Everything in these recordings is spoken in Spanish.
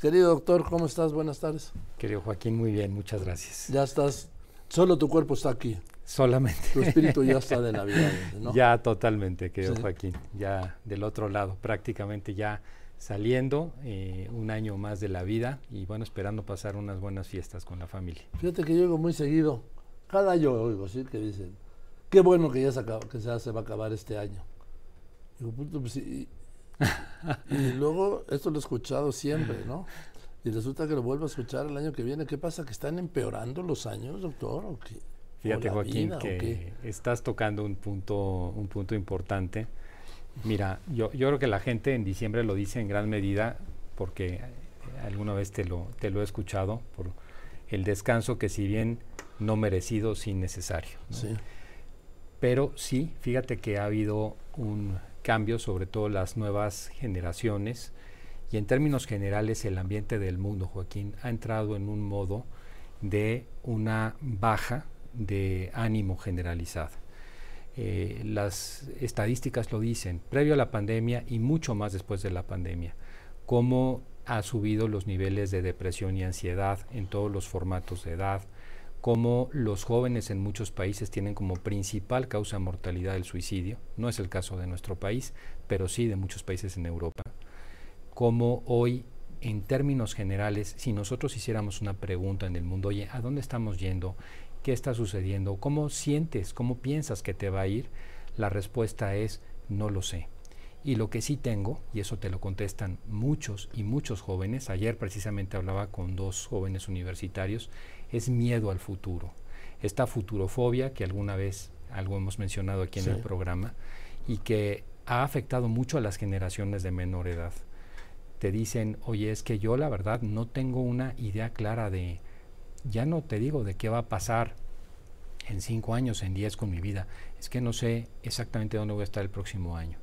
Querido doctor, ¿cómo estás? Buenas tardes. Querido Joaquín, muy bien, muchas gracias. Ya estás, solo tu cuerpo está aquí. Solamente. Tu espíritu ya está de Navidad, ¿no? Ya totalmente, querido Joaquín. Ya del otro lado, prácticamente ya saliendo eh, un año más de la vida y bueno, esperando pasar unas buenas fiestas con la familia. Fíjate que yo oigo muy seguido, cada año oigo, ¿sí? Que dicen, qué bueno que ya se, acaba, que ya se va a acabar este año. Digo, pues, y, y luego, esto lo he escuchado siempre, ¿no? Y resulta que lo vuelvo a escuchar el año que viene. ¿Qué pasa? ¿Que están empeorando los años, doctor? ¿O qué? Fíjate, Joaquín, que estás tocando un punto, un punto importante. Mira, yo, yo creo que la gente en diciembre lo dice en gran medida porque alguna vez te lo, te lo he escuchado por el descanso que si bien no merecido, sí necesario. Sí. Pero sí, fíjate que ha habido un cambio, sobre todo las nuevas generaciones, y en términos generales el ambiente del mundo, Joaquín, ha entrado en un modo de una baja de ánimo generalizado. Eh, las estadísticas lo dicen, previo a la pandemia y mucho más después de la pandemia, cómo ha subido los niveles de depresión y ansiedad en todos los formatos de edad, cómo los jóvenes en muchos países tienen como principal causa de mortalidad el suicidio, no es el caso de nuestro país, pero sí de muchos países en Europa, cómo hoy en términos generales, si nosotros hiciéramos una pregunta en el mundo, oye, ¿a dónde estamos yendo? ¿Qué está sucediendo? ¿Cómo sientes? ¿Cómo piensas que te va a ir? La respuesta es no lo sé. Y lo que sí tengo, y eso te lo contestan muchos y muchos jóvenes, ayer precisamente hablaba con dos jóvenes universitarios, es miedo al futuro. Esta futurofobia que alguna vez algo hemos mencionado aquí en el programa y que ha afectado mucho a las generaciones de menor edad. Te dicen, oye, es que yo la verdad no tengo una idea clara de, ya no te digo de qué va a pasar en cinco años, en diez con mi vida, es que no sé exactamente dónde voy a estar el próximo año.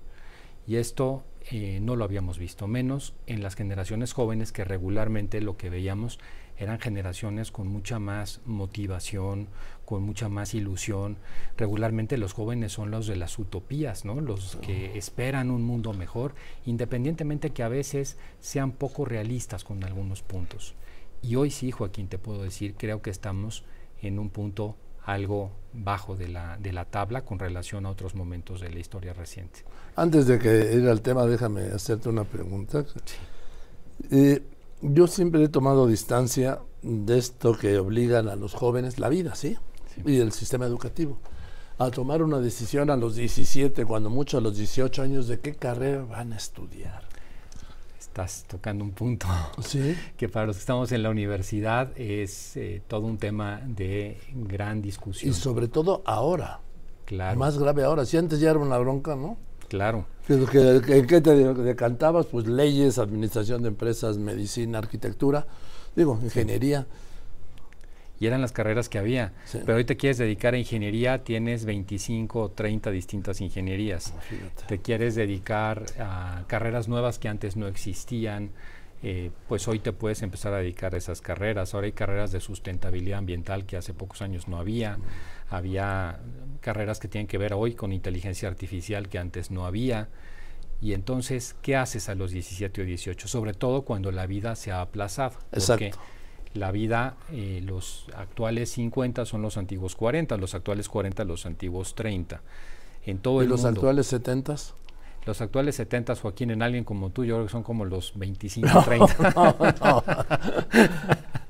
Y esto eh, no lo habíamos visto, menos en las generaciones jóvenes que regularmente lo que veíamos eran generaciones con mucha más motivación, con mucha más ilusión. Regularmente los jóvenes son los de las utopías, ¿no? Los que esperan un mundo mejor, independientemente que a veces sean poco realistas con algunos puntos. Y hoy sí, Joaquín, te puedo decir, creo que estamos en un punto algo bajo de la, de la tabla con relación a otros momentos de la historia reciente. Antes de que ir al tema, déjame hacerte una pregunta. Eh, yo siempre he tomado distancia de esto que obligan a los jóvenes, la vida, ¿sí? sí. Y el sistema educativo, a tomar una decisión a los 17, cuando mucho a los 18 años, de qué carrera van a estudiar estás tocando un punto que para los que estamos en la universidad es eh, todo un tema de gran discusión. Y sobre todo ahora. Claro. Más grave ahora. Si antes ya era una bronca, ¿no? Claro. ¿En que, qué te decantabas? Pues leyes, administración de empresas, medicina, arquitectura, digo, ingeniería y eran las carreras que había. Pero hoy te quieres dedicar a ingeniería, tienes 25 o 30 distintas ingenierías. te quieres dedicar a carreras nuevas que antes no existían, eh, pues hoy te puedes empezar a dedicar a esas carreras. Ahora hay carreras de sustentabilidad ambiental que hace pocos años no había. Había carreras que tienen que ver hoy con inteligencia artificial que antes no había. Y entonces, ¿qué haces a los 17 o 18? Sobre todo cuando la vida se ha aplazado. Exacto la vida, eh, los actuales 50 son los antiguos 40, los actuales 40 los antiguos 30. En todo ¿Y los actuales 70? Los actuales 70, Joaquín, en alguien como tú, yo creo que son como los 25, 30.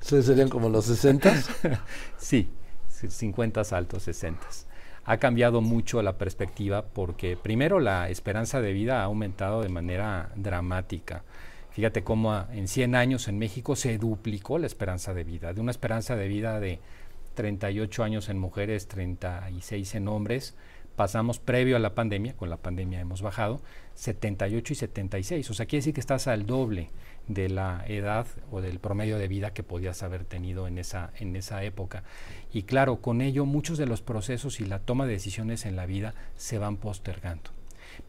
¿Serían como los 60? sí, 50 altos, 60. Ha cambiado mucho la perspectiva porque primero la esperanza de vida ha aumentado de manera dramática. Fíjate cómo en 100 años en México se duplicó la esperanza de vida, de una esperanza de vida de 38 años en mujeres, 36 en hombres, pasamos previo a la pandemia, con la pandemia hemos bajado, 78 y 76. O sea, quiere decir que estás al doble de la edad o del promedio de vida que podías haber tenido en esa, en esa época. Y claro, con ello muchos de los procesos y la toma de decisiones en la vida se van postergando.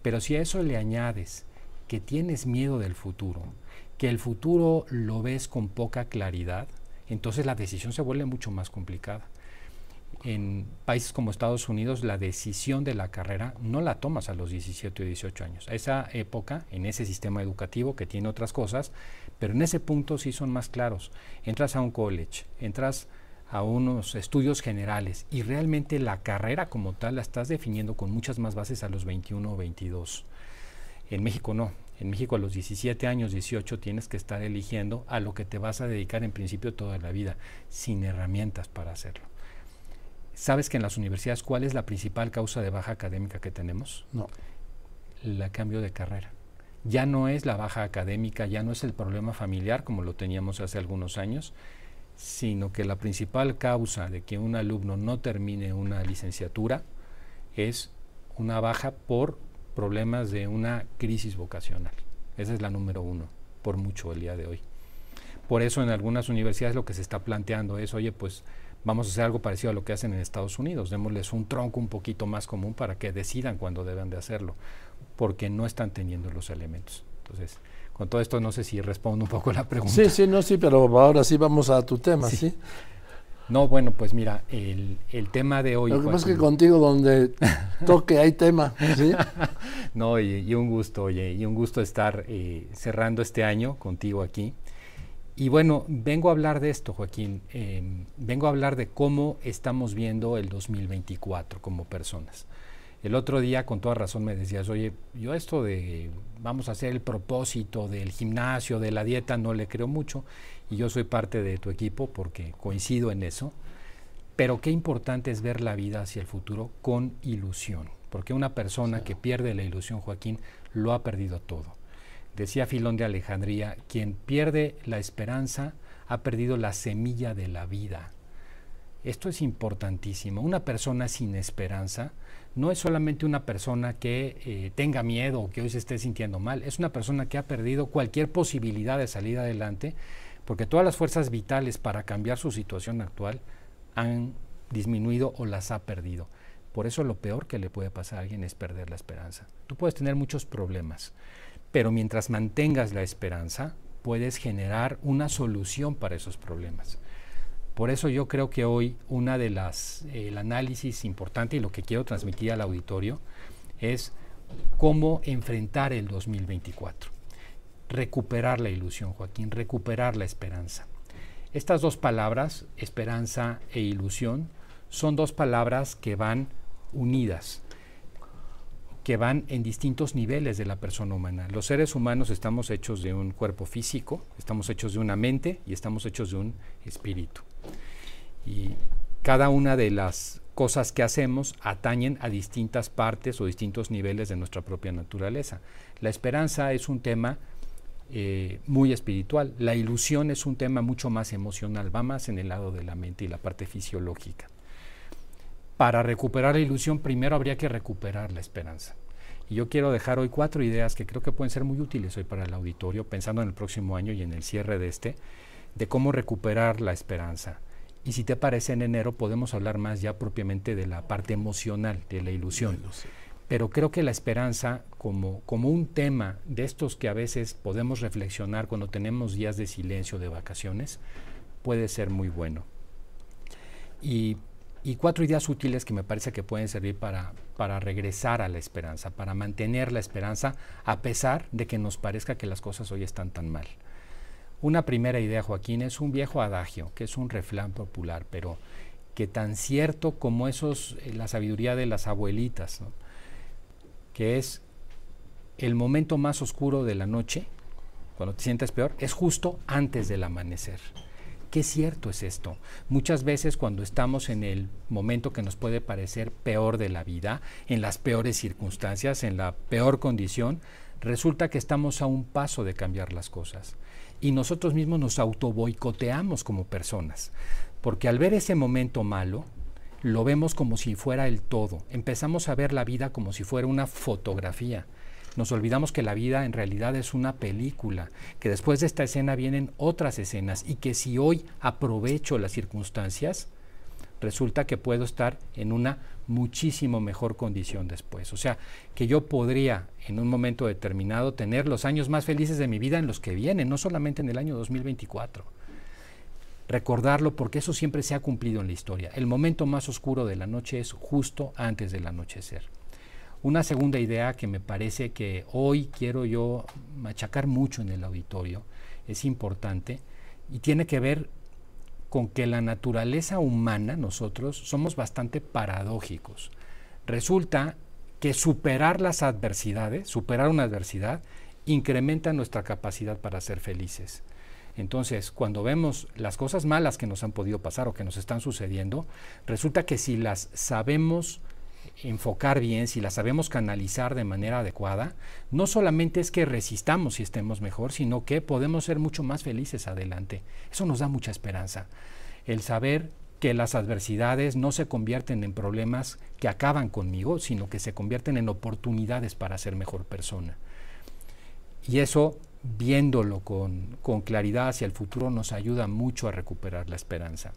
Pero si a eso le añades que tienes miedo del futuro, que el futuro lo ves con poca claridad, entonces la decisión se vuelve mucho más complicada. en países como Estados Unidos la decisión de la carrera no la tomas a los 17 o 18 años. A esa época, en ese sistema educativo que tiene otras cosas, pero en ese punto sí son más claros. Entras a un college, entras a unos estudios generales y realmente la carrera como tal la estás definiendo con muchas más bases a los 21 o 22. En México no. En México a los 17 años, 18 tienes que estar eligiendo a lo que te vas a dedicar en principio toda la vida, sin herramientas para hacerlo. ¿Sabes que en las universidades cuál es la principal causa de baja académica que tenemos? No. El cambio de carrera. Ya no es la baja académica, ya no es el problema familiar como lo teníamos hace algunos años, sino que la principal causa de que un alumno no termine una licenciatura es una baja por problemas de una crisis vocacional. Esa es la número uno, por mucho el día de hoy. Por eso en algunas universidades lo que se está planteando es, oye, pues vamos a hacer algo parecido a lo que hacen en Estados Unidos, démosles un tronco un poquito más común para que decidan cuándo deben de hacerlo, porque no están teniendo los elementos. Entonces, con todo esto no sé si respondo un poco la pregunta. Sí, sí, no, sí, pero ahora sí vamos a tu tema, ¿sí? No, bueno, pues mira, el, tema de hoy... Lo que pasa es que contigo donde toque hay tema, ¿sí? no, y, un gusto, oye, y un gusto estar eh, cerrando este año contigo aquí. Y bueno, vengo a hablar de esto, Joaquín. Em, vengo a hablar de cómo estamos viendo el 2024 como personas. El otro día, con toda razón, me decías, oye, yo esto de vamos a hacer el propósito del gimnasio, de la dieta, no le creo mucho. Y yo soy parte de tu equipo porque coincido en eso. Pero qué importante es ver la vida hacia el futuro con ilusión. Porque una persona que pierde la ilusión, Joaquín, lo ha perdido todo. Decía Filón de Alejandría, quien pierde la esperanza ha perdido la semilla de la vida. Esto es importantísimo. Una persona sin esperanza no es solamente una persona que eh, tenga miedo o que hoy se esté sintiendo mal, es una persona que ha perdido cualquier posibilidad de salir adelante porque todas las fuerzas vitales para cambiar su situación actual han disminuido o las ha perdido. Por eso lo peor que le puede pasar a alguien es perder la esperanza. Tú puedes tener muchos problemas, pero mientras mantengas la esperanza, puedes generar una solución para esos problemas. Por eso yo creo que hoy una de las el análisis importante y lo que quiero transmitir al auditorio es cómo enfrentar el 2024. Recuperar la ilusión, Joaquín, recuperar la esperanza. Estas dos palabras, esperanza e ilusión, son dos palabras que van unidas que van en distintos niveles de la persona humana. Los seres humanos estamos hechos de un cuerpo físico, estamos hechos de una mente y estamos hechos de un espíritu. Y cada una de las cosas que hacemos atañen a distintas partes o distintos niveles de nuestra propia naturaleza. La esperanza es un tema eh, muy espiritual, la ilusión es un tema mucho más emocional, va más en el lado de la mente y la parte fisiológica para recuperar la ilusión, primero habría que recuperar la esperanza. Y yo quiero dejar hoy cuatro ideas que creo que pueden ser muy útiles hoy para el auditorio, pensando en el próximo año y en el cierre de este, de cómo recuperar la esperanza. Y si te parece, en enero podemos hablar más ya propiamente de la parte emocional, de la ilusión. Pero creo que la esperanza, como, como un tema de estos que a veces podemos reflexionar cuando tenemos días de silencio, de vacaciones, puede ser muy bueno. Y y cuatro ideas útiles que me parece que pueden servir para, para regresar a la esperanza, para mantener la esperanza a pesar de que nos parezca que las cosas hoy están tan mal. Una primera idea, Joaquín, es un viejo adagio, que es un refrán popular, pero que tan cierto como esos, eh, la sabiduría de las abuelitas, que es el momento más oscuro de la noche, cuando te sientes peor, es justo antes del amanecer. Qué cierto es esto. Muchas veces cuando estamos en el momento que nos puede parecer peor de la vida, en las peores circunstancias, en la peor condición, resulta que estamos a un paso de cambiar las cosas. Y nosotros mismos nos autoboicoteamos como personas, porque al ver ese momento malo, lo vemos como si fuera el todo. Empezamos a ver la vida como si fuera una fotografía nos olvidamos que la vida en realidad es una película, que después de esta escena vienen otras escenas y que si hoy aprovecho las circunstancias, resulta que puedo estar en una muchísimo mejor condición después. O sea, que yo podría en un momento determinado tener los años más felices de mi vida en los que vienen, no solamente en el año 2024. recordarlo porque eso siempre se ha cumplido en la historia. El momento más oscuro de la noche es justo antes del anochecer. Una segunda idea que me parece que hoy quiero yo machacar mucho en el auditorio, es importante, y tiene que ver con que la naturaleza humana, nosotros, somos bastante paradójicos. Resulta que superar las adversidades, superar una adversidad, incrementa nuestra capacidad para ser felices. Entonces, cuando vemos las cosas malas que nos han podido pasar o que nos están sucediendo, resulta que si las sabemos enfocar bien, si las sabemos canalizar de manera adecuada, no solamente es que resistamos y estemos mejor, sino que podemos ser mucho más felices adelante. Eso nos da mucha esperanza. El saber que las adversidades no se convierten en problemas que acaban conmigo, sino que se convierten en oportunidades para ser mejor persona. Y eso viéndolo con, claridad hacia el futuro nos ayuda mucho a recuperar la esperanza.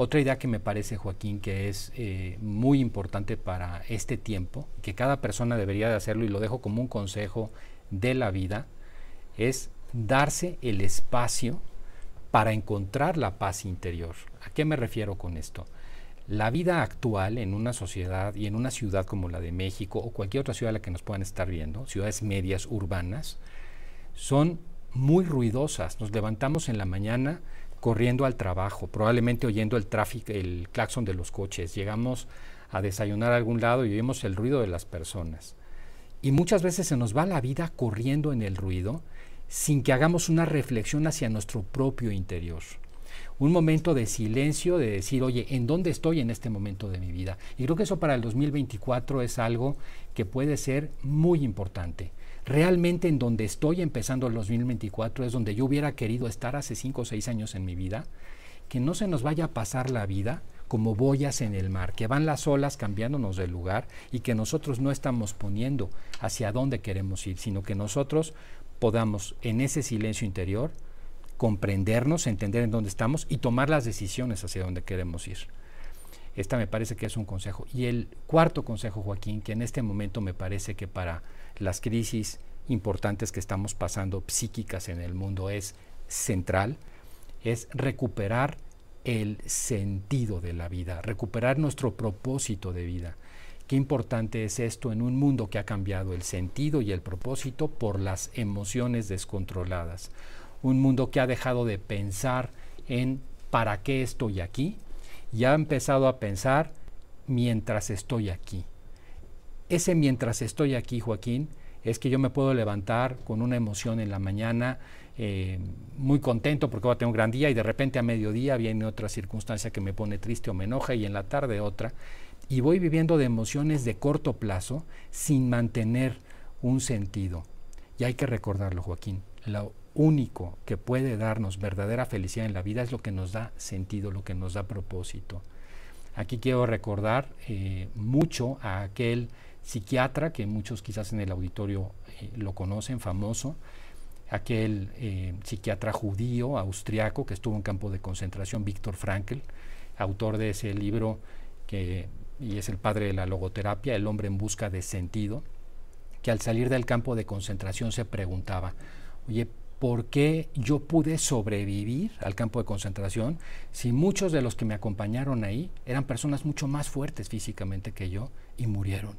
Otra idea que me parece, Joaquín, que es eh, muy importante para este tiempo, que cada persona debería de hacerlo y lo dejo como un consejo de la vida, es darse el espacio para encontrar la paz interior. ¿A qué me refiero con esto? La vida actual en una sociedad y en una ciudad como la de México o cualquier otra ciudad a la que nos puedan estar viendo, ciudades medias urbanas, son muy ruidosas. Nos levantamos en la mañana corriendo al trabajo, probablemente oyendo el tráfico, el claxon de los coches. Llegamos a desayunar a algún lado y oímos el ruido de las personas. Y muchas veces se nos va la vida corriendo en el ruido sin que hagamos una reflexión hacia nuestro propio interior. Un momento de silencio, de decir, oye, ¿en dónde estoy en este momento de mi vida? Y creo que eso para el 2024 es algo que puede ser muy importante. Realmente en donde estoy empezando el 2024 es donde yo hubiera querido estar hace 5 o 6 años en mi vida, que no se nos vaya a pasar la vida como boyas en el mar, que van las olas cambiándonos de lugar y que nosotros no estamos poniendo hacia dónde queremos ir, sino que nosotros podamos en ese silencio interior comprendernos, entender en dónde estamos y tomar las decisiones hacia dónde queremos ir. Esta me parece que es un consejo. Y el cuarto consejo, Joaquín, que en este momento me parece que para las crisis importantes que estamos pasando psíquicas en el mundo es central, es recuperar el sentido de la vida, recuperar nuestro propósito de vida. Qué importante es esto en un mundo que ha cambiado el sentido y el propósito por las emociones descontroladas. Un mundo que ha dejado de pensar en para qué estoy aquí y ha empezado a pensar mientras estoy aquí. Ese mientras estoy aquí, Joaquín, es que yo me puedo levantar con una emoción en la mañana, eh, muy contento porque voy a tener un gran día y de repente a mediodía viene otra circunstancia que me pone triste o me enoja y en la tarde otra. Y voy viviendo de emociones de corto plazo sin mantener un sentido. Y hay que recordarlo, Joaquín. Único que puede darnos verdadera felicidad en la vida es lo que nos da sentido, lo que nos da propósito. Aquí quiero recordar eh, mucho a aquel psiquiatra, que muchos quizás en el auditorio eh, lo conocen, famoso, aquel eh, psiquiatra judío, austriaco, que estuvo en campo de concentración, Víctor Frankl, autor de ese libro que y es el padre de la logoterapia, El hombre en busca de sentido, que al salir del campo de concentración se preguntaba, oye, ¿por qué yo pude sobrevivir al campo de concentración si muchos de los que me acompañaron ahí eran personas mucho más fuertes físicamente que yo y murieron?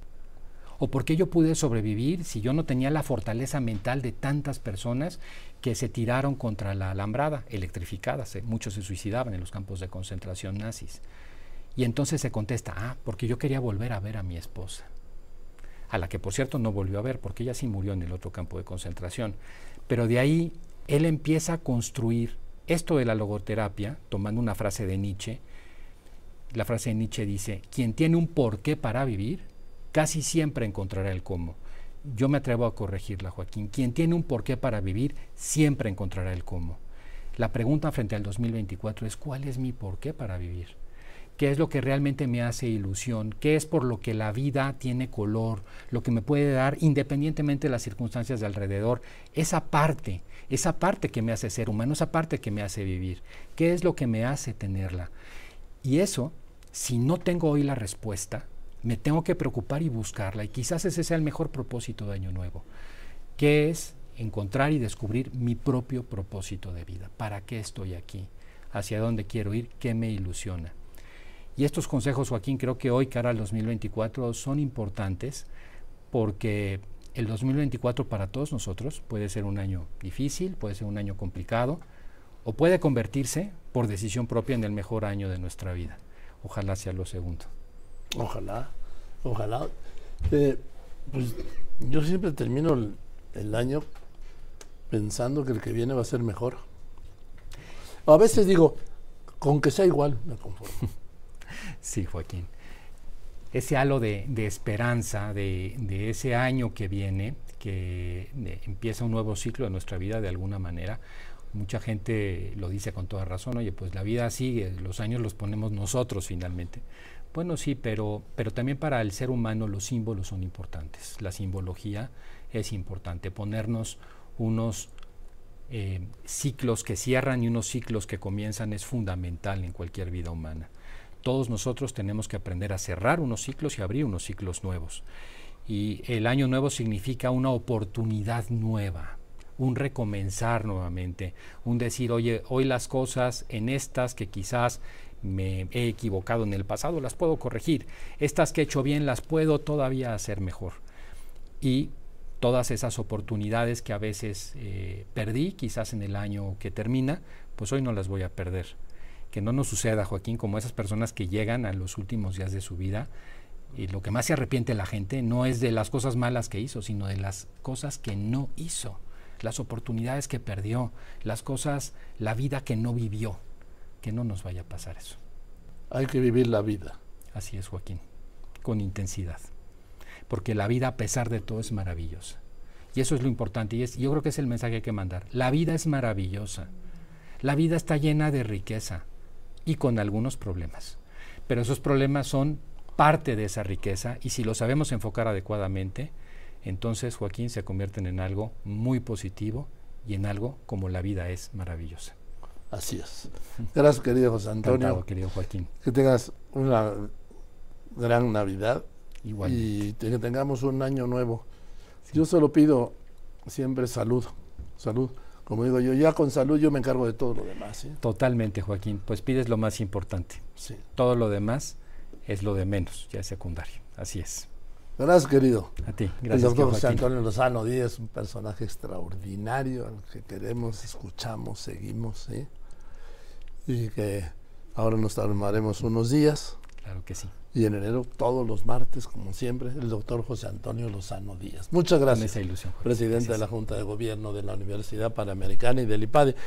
¿O por qué yo pude sobrevivir si yo no tenía la fortaleza mental de tantas personas que se tiraron contra la alambrada, electrificadas? Eh, muchos se suicidaban en los campos de concentración nazis. Y entonces se contesta, ah, porque yo quería volver a ver a mi esposa, a la que por cierto no volvió a ver, porque ella sí murió en el otro campo de concentración. Pero de ahí él empieza a construir esto de la logoterapia, tomando una frase de Nietzsche. La frase de Nietzsche dice, quien tiene un porqué para vivir, casi siempre encontrará el cómo. Yo me atrevo a corregirla, Joaquín. Quien tiene un porqué para vivir, siempre encontrará el cómo. La pregunta frente al 2024 es, ¿cuál es mi porqué para vivir? ¿Qué es lo que realmente me hace ilusión? ¿Qué es por lo que la vida tiene color? Lo que me puede dar, independientemente de las circunstancias de alrededor, esa parte, esa parte que me hace ser humano, esa parte que me hace vivir. ¿Qué es lo que me hace tenerla? Y eso, si no tengo hoy la respuesta, me tengo que preocupar y buscarla. Y quizás ese sea el mejor propósito de Año Nuevo, que es encontrar y descubrir mi propio propósito de vida. ¿Para qué estoy aquí? ¿Hacia dónde quiero ir? ¿Qué me ilusiona? Y estos consejos, Joaquín, creo que hoy, cara al 2024, son importantes porque el 2024 para todos nosotros puede ser un año difícil, puede ser un año complicado, o puede convertirse por decisión propia en el mejor año de nuestra vida. Ojalá sea lo segundo. Ojalá, ojalá. Eh, pues yo siempre termino el, el, año pensando que el que viene va a ser mejor. A veces digo, con que sea igual, me conformo. Sí, Joaquín. Ese halo de, esperanza, de, ese año que viene, que empieza un nuevo ciclo de nuestra vida de alguna manera, mucha gente lo dice con toda razón, oye, pues la vida sigue, los años los ponemos nosotros finalmente. Bueno, sí, pero, pero también para el ser humano los símbolos son importantes. La simbología es importante, ponernos unos eh, ciclos que cierran y unos ciclos que comienzan es fundamental en cualquier vida humana. Todos nosotros tenemos que aprender a cerrar unos ciclos y abrir unos ciclos nuevos. Y el año nuevo significa una oportunidad nueva, un recomenzar nuevamente, un decir, oye, hoy las cosas en estas que quizás me he equivocado en el pasado, las puedo corregir. Estas que he hecho bien las puedo todavía hacer mejor. Y todas esas oportunidades que a veces eh, perdí, quizás en el año que termina, pues hoy no las voy a perder. Que no nos suceda, Joaquín, como esas personas que llegan a los últimos días de su vida y lo que más se arrepiente la gente no es de las cosas malas que hizo, sino de las cosas que no hizo las oportunidades que perdió, las cosas, la vida que no vivió. Que no nos vaya a pasar eso. Hay que vivir la vida. Así es, Joaquín, con intensidad. Porque la vida, a pesar de todo, es maravillosa. Y eso es lo importante. Y es, yo creo que es el mensaje que hay que mandar. La vida es maravillosa. La vida está llena de riqueza y con algunos problemas. Pero esos problemas son parte de esa riqueza y si lo sabemos enfocar adecuadamente, entonces Joaquín se convierten en algo muy positivo y en algo como la vida es maravillosa. Así es. Gracias, querido José Antonio. querido Joaquín. Que tengas una gran Navidad y que tengamos un año nuevo. Yo solo pido siempre salud, salud. Como digo yo, ya con salud yo me encargo de todo lo demás. Totalmente, Joaquín. Pues pides lo más importante. Sí. Todo lo demás es lo de menos, ya es secundario. Así es. Gracias, querido. A ti, gracias. El doctor José Antonio Lozano Díaz un personaje extraordinario al que queremos, escuchamos, seguimos, ¿sí? Y que ahora nos tomaremos unos días. Claro que sí. Y en enero, todos los martes, como siempre, el doctor José Antonio Lozano Díaz. Muchas gracias. esa ilusión. Presidente de la Junta de Gobierno de la Universidad Panamericana y del IPADE.